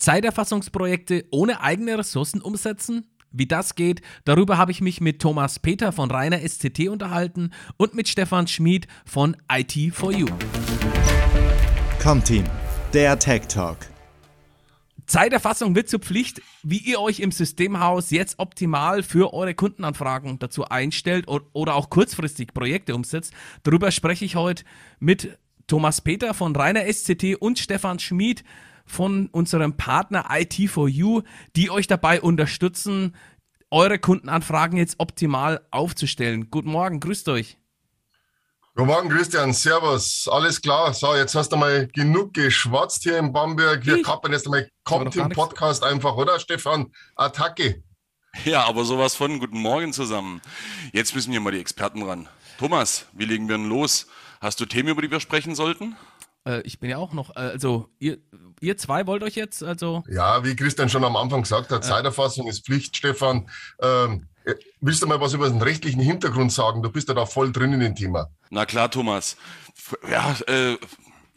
Zeiterfassungsprojekte ohne eigene Ressourcen umsetzen? Wie das geht, darüber habe ich mich mit Thomas Peter von Rainer SCT unterhalten und mit Stefan Schmid von IT4U. Comteam, der Tech Talk. Zeiterfassung wird zur Pflicht, wie ihr euch im Systemhaus jetzt optimal für eure Kundenanfragen dazu einstellt oder auch kurzfristig Projekte umsetzt. Darüber spreche ich heute mit Thomas Peter von Rainer SCT und Stefan Schmid von unserem Partner IT4U, die euch dabei unterstützen, eure Kundenanfragen jetzt optimal aufzustellen. Guten Morgen, grüßt euch. Guten Morgen, Christian. Servus. Alles klar. So, jetzt hast du mal genug geschwatzt hier in Bamberg. Wir kappen jetzt mal kommt im Podcast einfach, oder Stefan? Attacke. Ja, aber sowas von. Guten Morgen zusammen. Jetzt müssen hier mal die Experten ran. Thomas, wie legen wir denn los? Hast du Themen, über die wir sprechen sollten? Äh, ich bin ja auch noch, äh, also ihr, ihr zwei wollt euch jetzt, also. Ja, wie Christian schon am Anfang gesagt hat, Zeiterfassung ist Pflicht, Stefan. Ähm, äh, willst du mal was über den rechtlichen Hintergrund sagen? Du bist ja da voll drin in dem Thema. Na klar, Thomas. Ja, äh,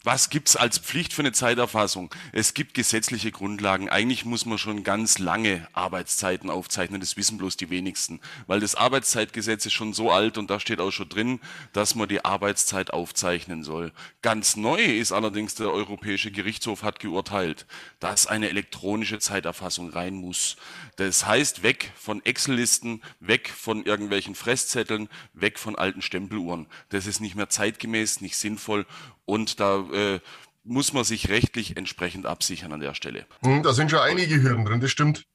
was gibt's als Pflicht für eine Zeiterfassung? Es gibt gesetzliche Grundlagen. Eigentlich muss man schon ganz lange Arbeitszeiten aufzeichnen. Das wissen bloß die wenigsten. Weil das Arbeitszeitgesetz ist schon so alt und da steht auch schon drin, dass man die Arbeitszeit aufzeichnen soll. Ganz neu ist allerdings der Europäische Gerichtshof hat geurteilt, dass eine elektronische Zeiterfassung rein muss. Das heißt, weg von Excel-Listen, weg von irgendwelchen Fresszetteln, weg von alten Stempeluhren. Das ist nicht mehr zeitgemäß, nicht sinnvoll und da äh, muss man sich rechtlich entsprechend absichern an der Stelle. Hm, da sind schon einige Hürden drin, das stimmt.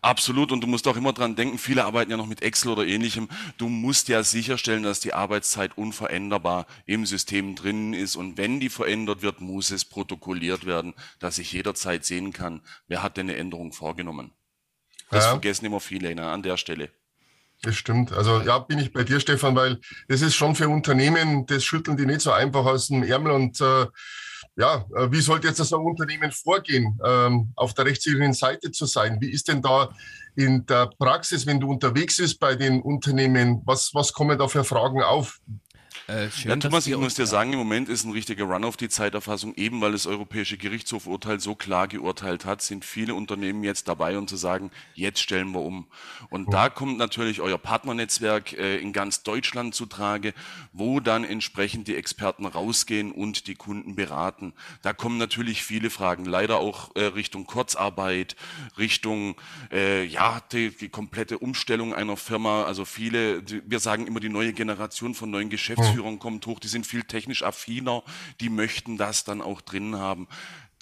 Absolut, und du musst auch immer dran denken, viele arbeiten ja noch mit Excel oder ähnlichem. Du musst ja sicherstellen, dass die Arbeitszeit unveränderbar im System drin ist. Und wenn die verändert wird, muss es protokolliert werden, dass ich jederzeit sehen kann, wer hat denn eine Änderung vorgenommen. Das ja. vergessen immer viele ne, an der Stelle. Das stimmt. Also ja, bin ich bei dir, Stefan, weil das ist schon für Unternehmen, das schütteln die nicht so einfach aus dem Ärmel. Und äh, ja, äh, wie sollte jetzt das Unternehmen vorgehen, ähm, auf der rechtssicheren Seite zu sein? Wie ist denn da in der Praxis, wenn du unterwegs bist bei den Unternehmen, was, was kommen da für Fragen auf? Äh, schön, ja, Thomas, ich muss dir sagen, im Moment ist ein richtiger Run auf die Zeiterfassung, eben weil das Europäische Gerichtshofurteil so klar geurteilt hat, sind viele Unternehmen jetzt dabei, um zu sagen, jetzt stellen wir um. Und mhm. da kommt natürlich euer Partnernetzwerk äh, in ganz Deutschland zu Trage, wo dann entsprechend die Experten rausgehen und die Kunden beraten. Da kommen natürlich viele Fragen, leider auch äh, Richtung Kurzarbeit, Richtung äh, ja die, die, komplette Umstellung einer Firma. Also viele, die, wir sagen immer die neue Generation von neuen Geschäftsführern Geschäftsführung kommt hoch, die sind viel technisch affiner, die möchten das dann auch drin haben.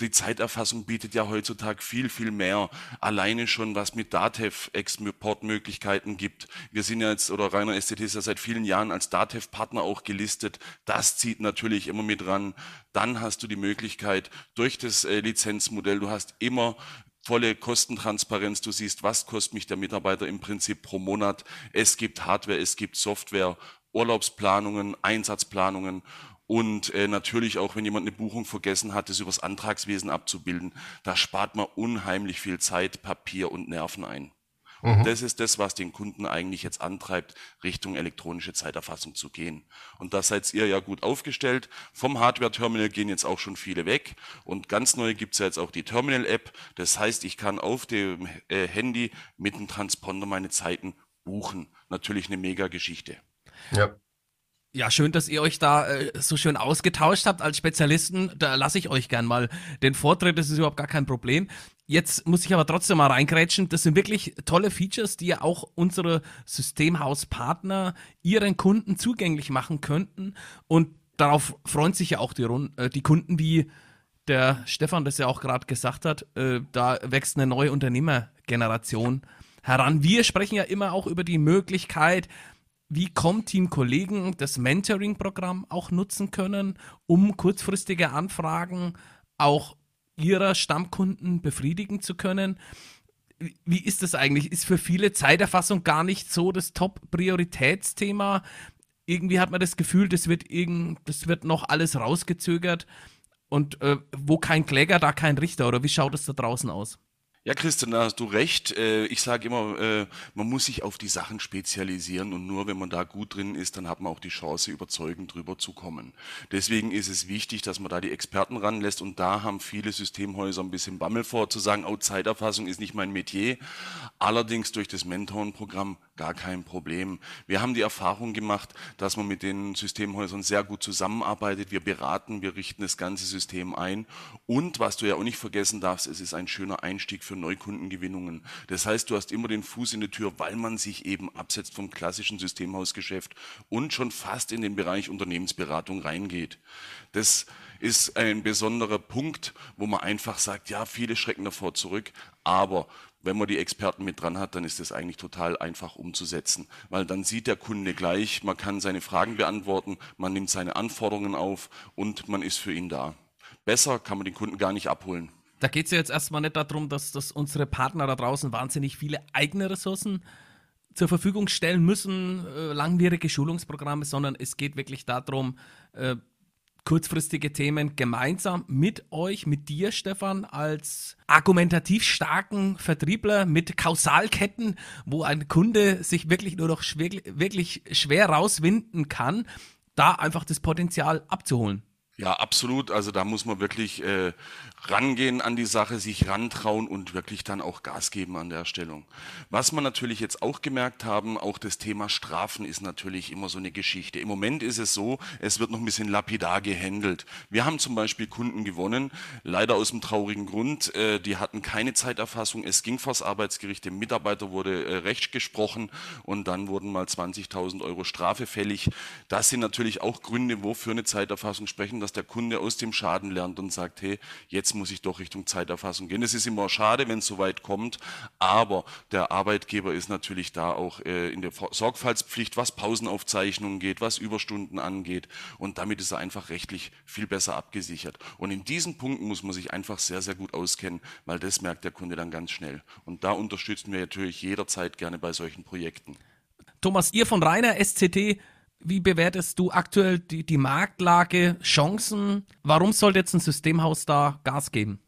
Die Zeiterfassung bietet ja heutzutage viel, viel mehr. Alleine schon, was mit Datev-Exportmöglichkeiten gibt. Wir sind ja jetzt, oder Rainer STT ist ja seit vielen Jahren als Datev-Partner auch gelistet. Das zieht natürlich immer mit ran. Dann hast du die Möglichkeit durch das äh, Lizenzmodell, du hast immer volle Kostentransparenz. Du siehst, was kostet mich der Mitarbeiter im Prinzip pro Monat. Es gibt Hardware, es gibt Software Urlaubsplanungen, Einsatzplanungen und äh, natürlich auch, wenn jemand eine Buchung vergessen hat, das übers Antragswesen abzubilden. Da spart man unheimlich viel Zeit, Papier und Nerven ein. Und mhm. das ist das, was den Kunden eigentlich jetzt antreibt, Richtung elektronische Zeiterfassung zu gehen. Und da seid ihr ja gut aufgestellt. Vom Hardware-Terminal gehen jetzt auch schon viele weg. Und ganz neu gibt's ja jetzt auch die Terminal-App. Das heißt, ich kann auf dem äh, Handy mit dem Transponder meine Zeiten buchen. Natürlich eine mega Geschichte. Ja. Ja, schön, dass ihr euch da äh, so schön ausgetauscht habt als Spezialisten. Da lasse ich euch gern mal den Vortritt, das ist überhaupt gar kein Problem. Jetzt muss ich aber trotzdem mal reingrätschen. Das sind wirklich tolle Features, die ja auch unsere Systemhauspartner ihren Kunden zugänglich machen könnten. Und darauf freuen sich ja auch die, äh, die Kunden, wie der Stefan das ja auch gerade gesagt hat. Äh, da wächst eine neue Unternehmergeneration heran. Wir sprechen ja immer auch über die Möglichkeit, wie Com-Team-Kollegen das Mentoring-Programm auch nutzen können, um kurzfristige Anfragen auch ihrer Stammkunden befriedigen zu können. Wie ist das eigentlich? Ist für viele Zeiterfassung gar nicht so das Top-Prioritätsthema? Irgendwie hat man das Gefühl, das wird, irgend, das wird noch alles rausgezögert. Und äh, wo kein Kläger, da kein Richter. Oder wie schaut es da draußen aus? Ja, Christian, da hast du recht. Äh, ich sage immer, äh, man muss sich auf die Sachen spezialisieren und nur wenn man da gut drin ist, dann hat man auch die Chance, überzeugend drüber zu kommen. Deswegen ist es wichtig, dass man da die Experten ranlässt und da haben viele Systemhäuser ein bisschen Bammel vor, zu sagen, oh, Zeiterfassung ist nicht mein Metier. Allerdings durch das Mentorenprogramm gar kein Problem. Wir haben die Erfahrung gemacht, dass man mit den Systemhäusern sehr gut zusammenarbeitet. Wir beraten, wir richten das ganze System ein und was du ja auch nicht vergessen darfst, es ist ein schöner Einstieg für Neukundengewinnungen. Das heißt, du hast immer den Fuß in der Tür, weil man sich eben absetzt vom klassischen Systemhausgeschäft und schon fast in den Bereich Unternehmensberatung reingeht. Das ist ein besonderer Punkt, wo man einfach sagt, ja, viele schrecken davor zurück, aber wenn man die Experten mit dran hat, dann ist das eigentlich total einfach umzusetzen, weil dann sieht der Kunde gleich, man kann seine Fragen beantworten, man nimmt seine Anforderungen auf und man ist für ihn da. Besser kann man den Kunden gar nicht abholen. Da geht es ja jetzt erstmal nicht darum, dass, dass unsere Partner da draußen wahnsinnig viele eigene Ressourcen zur Verfügung stellen müssen, äh, langwierige Schulungsprogramme, sondern es geht wirklich darum, äh, kurzfristige Themen gemeinsam mit euch, mit dir, Stefan, als argumentativ starken Vertriebler mit Kausalketten, wo ein Kunde sich wirklich nur noch schwer, wirklich schwer rauswinden kann, da einfach das Potenzial abzuholen. Ja, absolut. Also da muss man wirklich äh, rangehen an die Sache, sich rantrauen und wirklich dann auch Gas geben an der Stellung. Was man natürlich jetzt auch gemerkt haben, auch das Thema Strafen ist natürlich immer so eine Geschichte. Im Moment ist es so, es wird noch ein bisschen lapidar gehandelt. Wir haben zum Beispiel Kunden gewonnen, leider aus dem traurigen Grund, äh, die hatten keine Zeiterfassung, es ging vors Arbeitsgericht, dem Mitarbeiter wurde äh, Recht gesprochen und dann wurden mal 20.000 Euro Strafe fällig. Das sind natürlich auch Gründe, wofür eine Zeiterfassung sprechen dass der Kunde aus dem Schaden lernt und sagt, hey, jetzt muss ich doch Richtung Zeiterfassung gehen. Es ist immer schade, wenn es so weit kommt, aber der Arbeitgeber ist natürlich da auch äh, in der Sorgfaltspflicht, was Pausenaufzeichnungen geht, was Überstunden angeht und damit ist er einfach rechtlich viel besser abgesichert. Und in diesen Punkten muss man sich einfach sehr, sehr gut auskennen, weil das merkt der Kunde dann ganz schnell. Und da unterstützen wir natürlich jederzeit gerne bei solchen Projekten. Thomas, ihr von Rainer SCT wie bewertest du aktuell die, die Marktlage, Chancen? Warum sollte jetzt ein Systemhaus da Gas geben?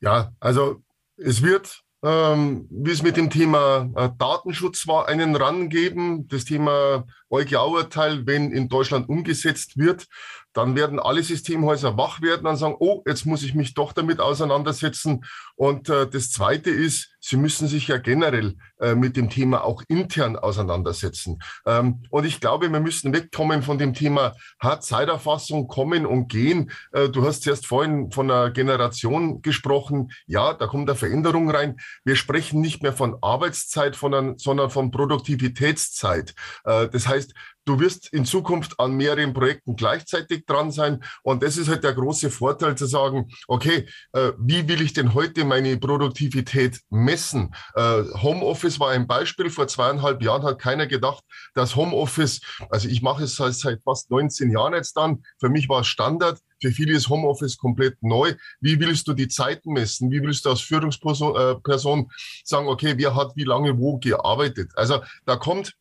Ja, also es wird, ähm, wie es mit dem Thema äh, Datenschutz war, einen rangeben. Das Thema EuGH-Urteil, wenn in Deutschland umgesetzt wird, dann werden alle Systemhäuser wach werden und sagen, oh, jetzt muss ich mich doch damit auseinandersetzen. Und äh, das Zweite ist, sie müssen sich ja generell äh, mit dem Thema auch intern auseinandersetzen. Ähm, und ich glaube, wir müssen wegkommen von dem Thema Zeiterfassung, kommen und gehen. Äh, du hast erst vorhin von einer Generation gesprochen. Ja, da kommt eine Veränderung rein. Wir sprechen nicht mehr von Arbeitszeit, von, sondern von Produktivitätszeit. Äh, das heißt, Du wirst in Zukunft an mehreren Projekten gleichzeitig dran sein. Und das ist halt der große Vorteil zu sagen, okay, äh, wie will ich denn heute meine Produktivität messen? Äh, Homeoffice war ein Beispiel. Vor zweieinhalb Jahren hat keiner gedacht, dass Homeoffice, also ich mache es seit, seit fast 19 Jahren jetzt dann. Für mich war es Standard. Für viele ist Homeoffice komplett neu. Wie willst du die Zeiten messen? Wie willst du als Führungsperson äh, sagen, okay, wer hat wie lange wo gearbeitet? Also da kommt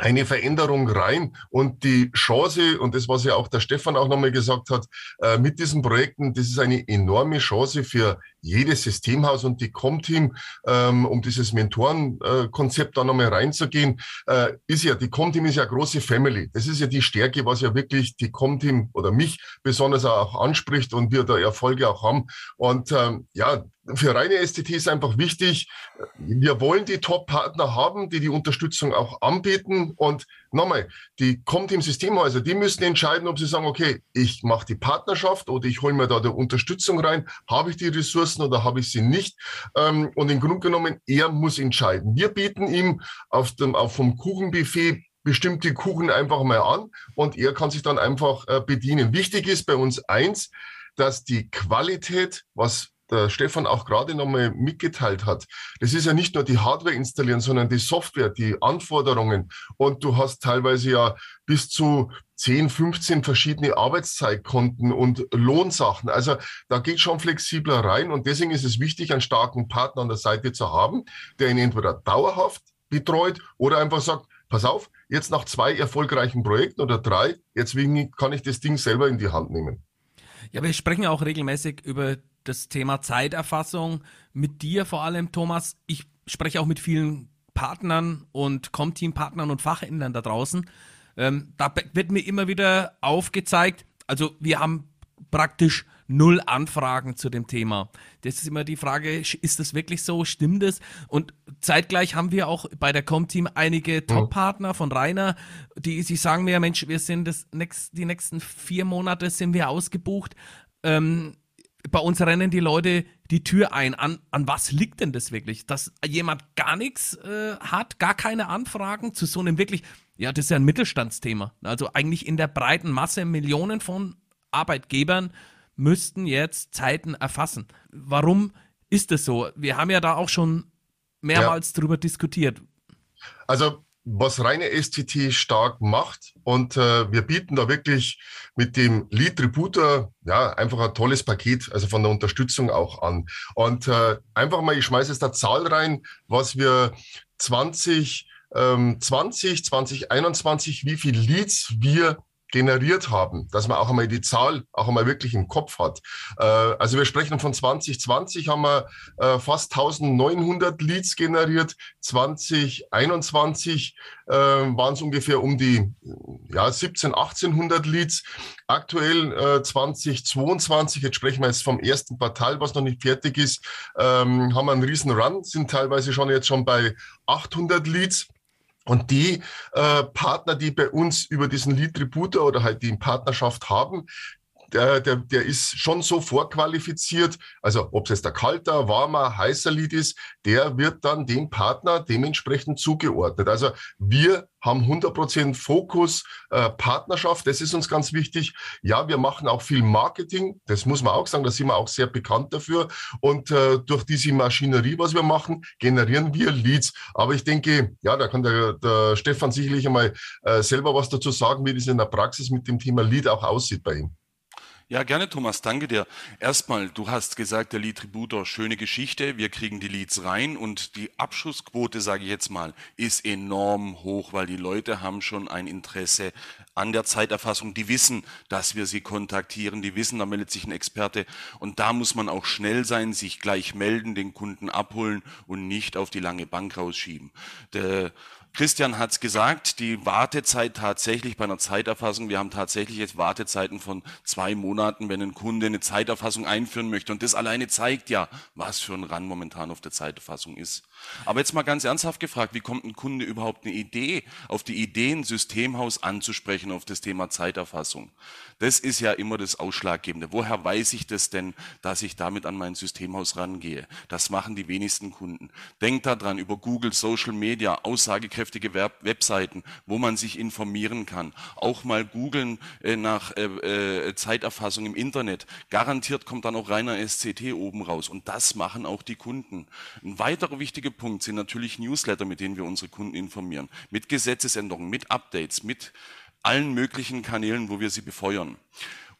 eine Veränderung rein und die Chance, und das, was ja auch der Stefan auch nochmal gesagt hat, äh, mit diesen Projekten, das ist eine enorme Chance für jedes Systemhaus und die Comteam, ähm, um dieses Mentorenkonzept da nochmal reinzugehen, äh, ist ja, die Comteam ist ja eine große Family. Das ist ja die Stärke, was ja wirklich die Comteam oder mich besonders auch anspricht und wir da Erfolge auch haben. Und ähm, ja, für reine STT ist einfach wichtig, wir wollen die Top-Partner haben, die die Unterstützung auch anbieten. Und nochmal, die kommt im Systemhäuser, die müssen entscheiden, ob sie sagen, okay, ich mache die Partnerschaft oder ich hole mir da die Unterstützung rein. Habe ich die Ressourcen oder habe ich sie nicht? Ähm, und im Grunde genommen, er muss entscheiden. Wir bieten ihm auf dem, auf vom Kuchenbuffet bestimmte Kuchen einfach mal an und er kann sich dann einfach äh, bedienen. Wichtig ist bei uns eins, dass die Qualität, was der Stefan auch gerade nochmal mitgeteilt hat. Das ist ja nicht nur die Hardware installieren, sondern die Software, die Anforderungen. Und du hast teilweise ja bis zu 10, 15 verschiedene Arbeitszeitkonten und Lohnsachen. Also da geht schon flexibler rein. Und deswegen ist es wichtig, einen starken Partner an der Seite zu haben, der ihn entweder dauerhaft betreut oder einfach sagt, pass auf, jetzt nach zwei erfolgreichen Projekten oder drei, jetzt kann ich das Ding selber in die Hand nehmen. Ja, wir sprechen auch regelmäßig über das Thema Zeiterfassung mit dir vor allem, Thomas. Ich spreche auch mit vielen Partnern und Com-Team-Partnern und Fachhändlern da draußen. Ähm, da wird mir immer wieder aufgezeigt, also wir haben praktisch null Anfragen zu dem Thema. Das ist immer die Frage, ist das wirklich so? Stimmt es? Und zeitgleich haben wir auch bei der Com-Team einige Top-Partner von Rainer, die sie sagen mir, Mensch, wir sind das next, die nächsten vier Monate sind wir ausgebucht. Ähm, bei uns rennen die Leute die Tür ein. An, an was liegt denn das wirklich? Dass jemand gar nichts äh, hat, gar keine Anfragen zu so einem wirklich, ja, das ist ja ein Mittelstandsthema. Also eigentlich in der breiten Masse Millionen von Arbeitgebern müssten jetzt Zeiten erfassen. Warum ist das so? Wir haben ja da auch schon mehrmals ja. drüber diskutiert. Also was reine STT stark macht. Und äh, wir bieten da wirklich mit dem Lead Tributor ja einfach ein tolles Paket, also von der Unterstützung auch an. Und äh, einfach mal, ich schmeiße jetzt da Zahl rein, was wir 20, ähm, 20, 2021, wie viel Leads wir generiert haben, dass man auch einmal die Zahl auch einmal wirklich im Kopf hat. Äh, also wir sprechen von 2020 haben wir äh, fast 1900 Leads generiert, 2021 äh, waren es ungefähr um die ja, 17, 1800 Leads. Aktuell äh, 2022, jetzt sprechen wir jetzt vom ersten Quartal, was noch nicht fertig ist, ähm, haben wir einen riesen Run, sind teilweise schon jetzt schon bei 800 Leads. Und die äh, Partner, die bei uns über diesen Lead Tributor oder halt die in Partnerschaft haben, der, der, der ist schon so vorqualifiziert, also ob es jetzt der kalter, warmer, heißer Lead ist, der wird dann dem Partner dementsprechend zugeordnet. Also wir haben 100% Fokus, äh, Partnerschaft, das ist uns ganz wichtig. Ja, wir machen auch viel Marketing, das muss man auch sagen, da sind wir auch sehr bekannt dafür. Und äh, durch diese Maschinerie, was wir machen, generieren wir Leads. Aber ich denke, ja, da kann der, der Stefan sicherlich einmal äh, selber was dazu sagen, wie das in der Praxis mit dem Thema Lead auch aussieht bei ihm. Ja, gerne, Thomas, danke dir. Erstmal, du hast gesagt, der Lead-Tributor, schöne Geschichte, wir kriegen die Leads rein und die Abschussquote, sage ich jetzt mal, ist enorm hoch, weil die Leute haben schon ein Interesse an der Zeiterfassung, die wissen, dass wir sie kontaktieren, die wissen, da meldet sich ein Experte. Und da muss man auch schnell sein, sich gleich melden, den Kunden abholen und nicht auf die lange Bank rausschieben. Der Christian hat es gesagt, die Wartezeit tatsächlich bei einer Zeiterfassung, wir haben tatsächlich jetzt Wartezeiten von zwei Monaten, wenn ein Kunde eine Zeiterfassung einführen möchte. Und das alleine zeigt ja, was für ein Run momentan auf der Zeiterfassung ist. Aber jetzt mal ganz ernsthaft gefragt, wie kommt ein Kunde überhaupt eine Idee, auf die Idee, ein Systemhaus anzusprechen auf das Thema Zeiterfassung? Das ist ja immer das Ausschlaggebende. Woher weiß ich das denn, dass ich damit an mein Systemhaus rangehe? Das machen die wenigsten Kunden. Denkt daran über Google, Social Media, aussagekräftige Webseiten, wo man sich informieren kann. Auch mal googeln äh, nach äh, äh, Zeiterfassung im Internet. Garantiert kommt dann auch reiner SCT oben raus. Und das machen auch die Kunden. Ein weiterer wichtiger Punkt sind natürlich Newsletter, mit denen wir unsere Kunden informieren. Mit Gesetzesänderungen, mit Updates, mit allen möglichen Kanälen, wo wir sie befeuern.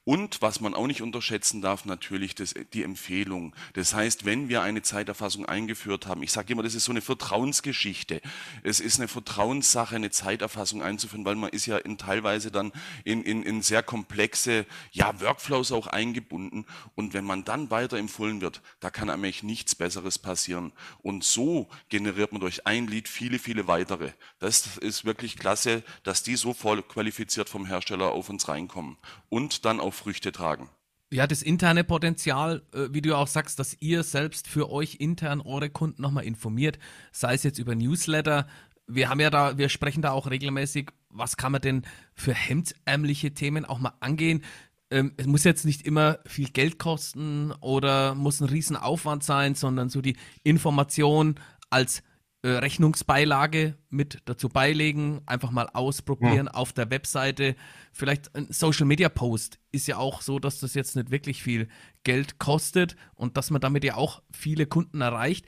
Und was man auch nicht unterschätzen darf, natürlich das, die Empfehlung. Das heißt, wenn wir eine Zeiterfassung eingeführt haben, ich sage immer, das ist so eine Vertrauensgeschichte. Es ist eine Vertrauenssache, eine Zeiterfassung einzuführen, weil man ist ja in, teilweise dann in, in, in sehr komplexe ja, Workflows auch eingebunden. Und wenn man dann weiter empfohlen wird, da kann eigentlich nichts Besseres passieren. Und so generiert man durch ein Lied viele, viele weitere. Das ist wirklich klasse, dass die so voll qualifiziert vom Hersteller auf uns reinkommen. Und dann auch auch Früchte tragen. Ja, das interne Potenzial, äh, wie du auch sagst, dass ihr selbst für euch intern eure Kunden nochmal informiert, sei es jetzt über Newsletter. Wir haben ja da, wir sprechen da auch regelmäßig, was kann man denn für hemdsärmliche Themen auch mal angehen. Ähm, es muss jetzt nicht immer viel Geld kosten oder muss ein Riesenaufwand sein, sondern so die Information als Rechnungsbeilage mit dazu beilegen, einfach mal ausprobieren ja. auf der Webseite. Vielleicht ein Social Media Post ist ja auch so, dass das jetzt nicht wirklich viel Geld kostet und dass man damit ja auch viele Kunden erreicht.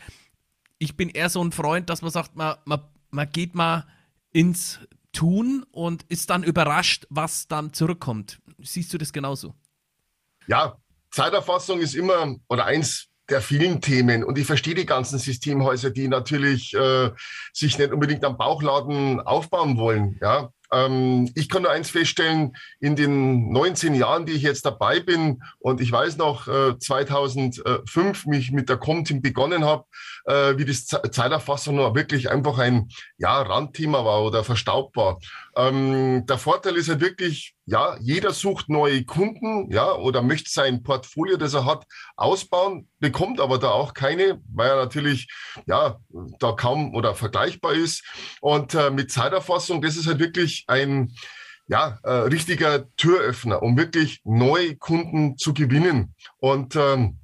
Ich bin eher so ein Freund, dass man sagt, man, man, man geht mal ins Tun und ist dann überrascht, was dann zurückkommt. Siehst du das genauso? Ja, Zeiterfassung ist immer oder eins der vielen Themen. Und ich verstehe die ganzen Systemhäuser, die natürlich äh, sich nicht unbedingt am Bauchladen aufbauen wollen. Ja, Ähm, ich kann nur eins feststellen, in den 19 Jahren, die ich jetzt dabei bin, und ich weiß noch, äh, 2005 mich mit der Comteam begonnen habe, äh, wie das Zeiterfassung noch wirklich einfach ein ja, Randthema war oder verstaubt war. Ähm, der Vorteil ist halt wirklich, ja, jeder sucht neue Kunden, ja, oder möchte sein Portfolio, das er hat, ausbauen, bekommt aber da auch keine, weil er natürlich, ja, da kaum oder vergleichbar ist. Und äh, mit Zeiterfassung, das ist halt wirklich ein, ja, äh, richtiger Türöffner, um wirklich neue Kunden zu gewinnen. Und ähm,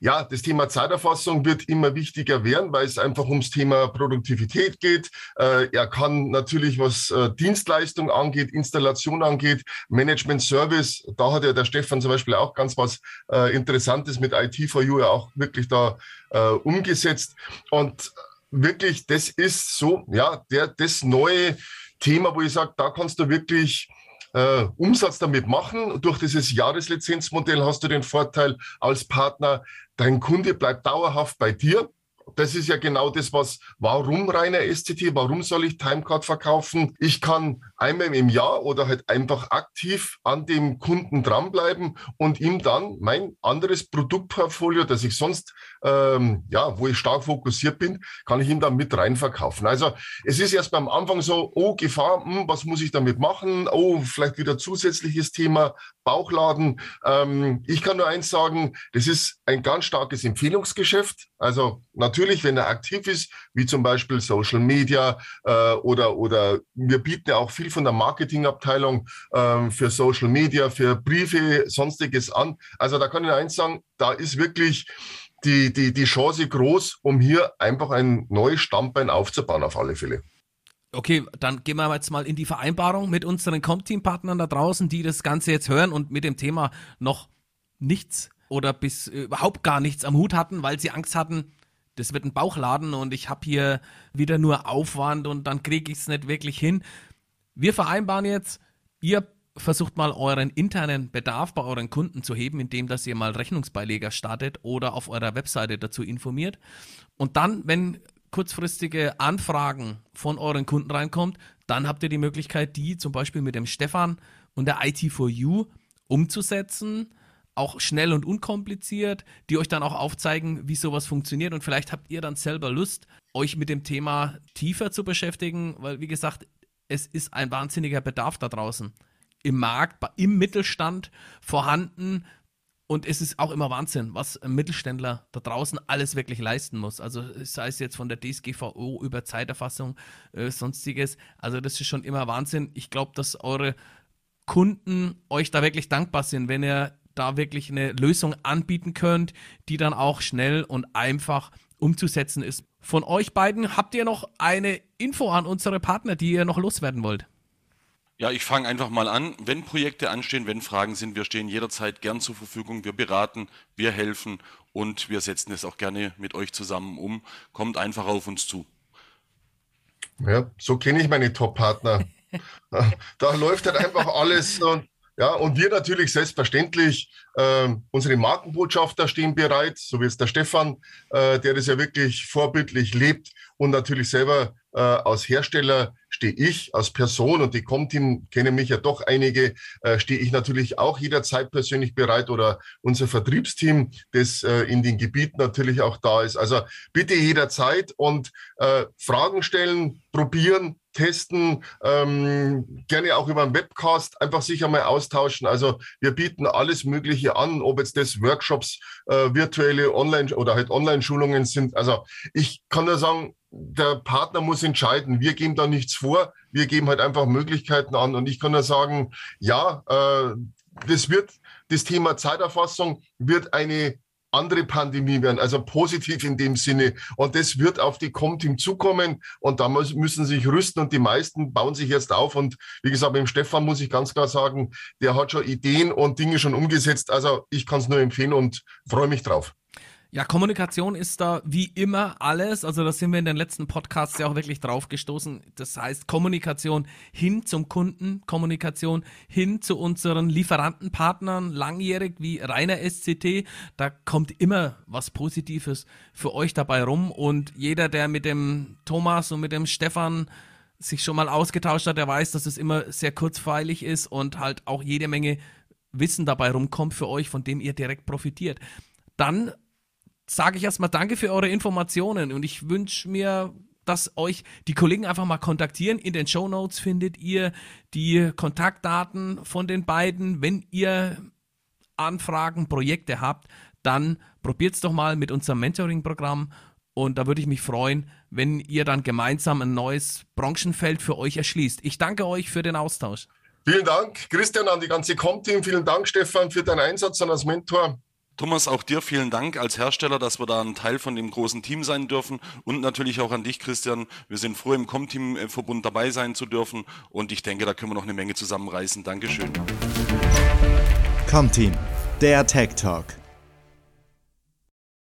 ja, das Thema Zeiterfassung wird immer wichtiger werden, weil es einfach ums Thema Produktivität geht. Äh, er kann natürlich, was äh, Dienstleistung angeht, Installation angeht, Management Service, da hat ja der Stefan zum Beispiel auch ganz was äh, Interessantes mit IT4U ja auch wirklich da äh, umgesetzt. Und wirklich, das ist so, ja, der, das neue Thema, wo ich sage, da kannst du wirklich äh, Umsatz damit machen. Durch dieses Jahreslizenzmodell hast du den Vorteil als Partner, dein Kunde bleibt dauerhaft bei dir das ist ja genau das, was, warum reiner SCT, warum soll ich Timecard verkaufen? Ich kann einmal im Jahr oder halt einfach aktiv an dem Kunden dranbleiben und ihm dann mein anderes Produktportfolio, das ich sonst, ähm, ja, wo ich stark fokussiert bin, kann ich ihm dann mit rein verkaufen. Also es ist erst beim Anfang so, oh, Gefahr, hm, was muss ich damit machen? Oh, vielleicht wieder zusätzliches Thema, Bauchladen. Ähm, ich kann nur eins sagen, das ist ein ganz starkes Empfehlungsgeschäft. Also natürlich, wenn er aktiv ist, wie zum Beispiel Social Media äh, oder, oder wir bieten ja auch viel von der Marketingabteilung äh, für Social Media, für Briefe, sonstiges an. Also da kann ich eins sagen, da ist wirklich die, die, die Chance groß, um hier einfach ein neues Stammbein aufzubauen auf alle Fälle. Okay, dann gehen wir jetzt mal in die Vereinbarung mit unseren Comteam-Partnern da draußen, die das Ganze jetzt hören und mit dem Thema noch nichts oder bis überhaupt gar nichts am Hut hatten, weil sie Angst hatten, das wird ein Bauchladen und ich habe hier wieder nur Aufwand und dann kriege ich es nicht wirklich hin. Wir vereinbaren jetzt, ihr versucht mal euren internen Bedarf bei euren Kunden zu heben, indem dass ihr mal Rechnungsbeileger startet oder auf eurer Webseite dazu informiert. Und dann, wenn kurzfristige Anfragen von euren Kunden reinkommt, dann habt ihr die Möglichkeit, die zum Beispiel mit dem Stefan und der IT4U umzusetzen auch schnell und unkompliziert, die euch dann auch aufzeigen, wie sowas funktioniert. Und vielleicht habt ihr dann selber Lust, euch mit dem Thema tiefer zu beschäftigen, weil, wie gesagt, es ist ein wahnsinniger Bedarf da draußen. Im Markt, im Mittelstand vorhanden. Und es ist auch immer Wahnsinn, was ein Mittelständler da draußen alles wirklich leisten muss. Also sei es jetzt von der DSGVO über Zeiterfassung, äh, sonstiges. Also das ist schon immer Wahnsinn. Ich glaube, dass eure Kunden euch da wirklich dankbar sind, wenn ihr da wirklich eine Lösung anbieten könnt, die dann auch schnell und einfach umzusetzen ist. Von euch beiden habt ihr noch eine Info an unsere Partner, die ihr noch loswerden wollt? Ja, ich fange einfach mal an. Wenn Projekte anstehen, wenn Fragen sind, wir stehen jederzeit gern zur Verfügung. Wir beraten, wir helfen und wir setzen es auch gerne mit euch zusammen um. Kommt einfach auf uns zu. Ja, so kenne ich meine Top-Partner. da läuft halt einfach alles und ja, und wir natürlich selbstverständlich, äh, unsere Markenbotschafter stehen bereit, so wie es der Stefan, äh, der das ja wirklich vorbildlich lebt und natürlich selber äh, als Hersteller stehe ich als Person und die Comteam kennen mich ja doch einige, äh, stehe ich natürlich auch jederzeit persönlich bereit oder unser Vertriebsteam, das äh, in den Gebieten natürlich auch da ist. Also bitte jederzeit und äh, Fragen stellen, probieren, testen, ähm, gerne auch über einen Webcast einfach sich einmal austauschen. Also wir bieten alles Mögliche an, ob jetzt das Workshops, äh, virtuelle Online- oder halt Online-Schulungen sind. Also ich kann nur sagen, der Partner muss entscheiden. Wir geben da nichts vor. Wir geben halt einfach Möglichkeiten an. Und ich kann nur sagen, ja, äh, das wird, das Thema Zeiterfassung wird eine andere Pandemie werden, also positiv in dem Sinne. Und das wird auf die Comteam zukommen und da müssen sie sich rüsten und die meisten bauen sich jetzt auf. Und wie gesagt, beim Stefan muss ich ganz klar sagen, der hat schon Ideen und Dinge schon umgesetzt. Also ich kann es nur empfehlen und freue mich drauf. Ja, Kommunikation ist da wie immer alles. Also da sind wir in den letzten Podcasts ja auch wirklich drauf gestoßen. Das heißt Kommunikation hin zum Kunden, Kommunikation hin zu unseren Lieferantenpartnern, langjährig wie reiner SCT. Da kommt immer was Positives für euch dabei rum. Und jeder, der mit dem Thomas und mit dem Stefan sich schon mal ausgetauscht hat, der weiß, dass es immer sehr kurzweilig ist und halt auch jede Menge Wissen dabei rumkommt für euch, von dem ihr direkt profitiert. Dann sage ich erstmal danke für eure Informationen und ich wünsche mir, dass euch die Kollegen einfach mal kontaktieren. In den Show Notes findet ihr die Kontaktdaten von den beiden. Wenn ihr Anfragen, Projekte habt, dann probiert es doch mal mit unserem Mentoring-Programm und da würde ich mich freuen, wenn ihr dann gemeinsam ein neues Branchenfeld für euch erschließt. Ich danke euch für den Austausch. Vielen Dank, Christian, an die ganze Com-Team. Vielen Dank, Stefan, für deinen Einsatz und als Mentor. Thomas, auch dir vielen Dank als Hersteller, dass wir da ein Teil von dem großen Team sein dürfen und natürlich auch an dich, Christian. Wir sind froh, im Com-Team-Verbund dabei sein zu dürfen und ich denke, da können wir noch eine Menge zusammenreißen. Dankeschön. Com-Team, der Tech Talk.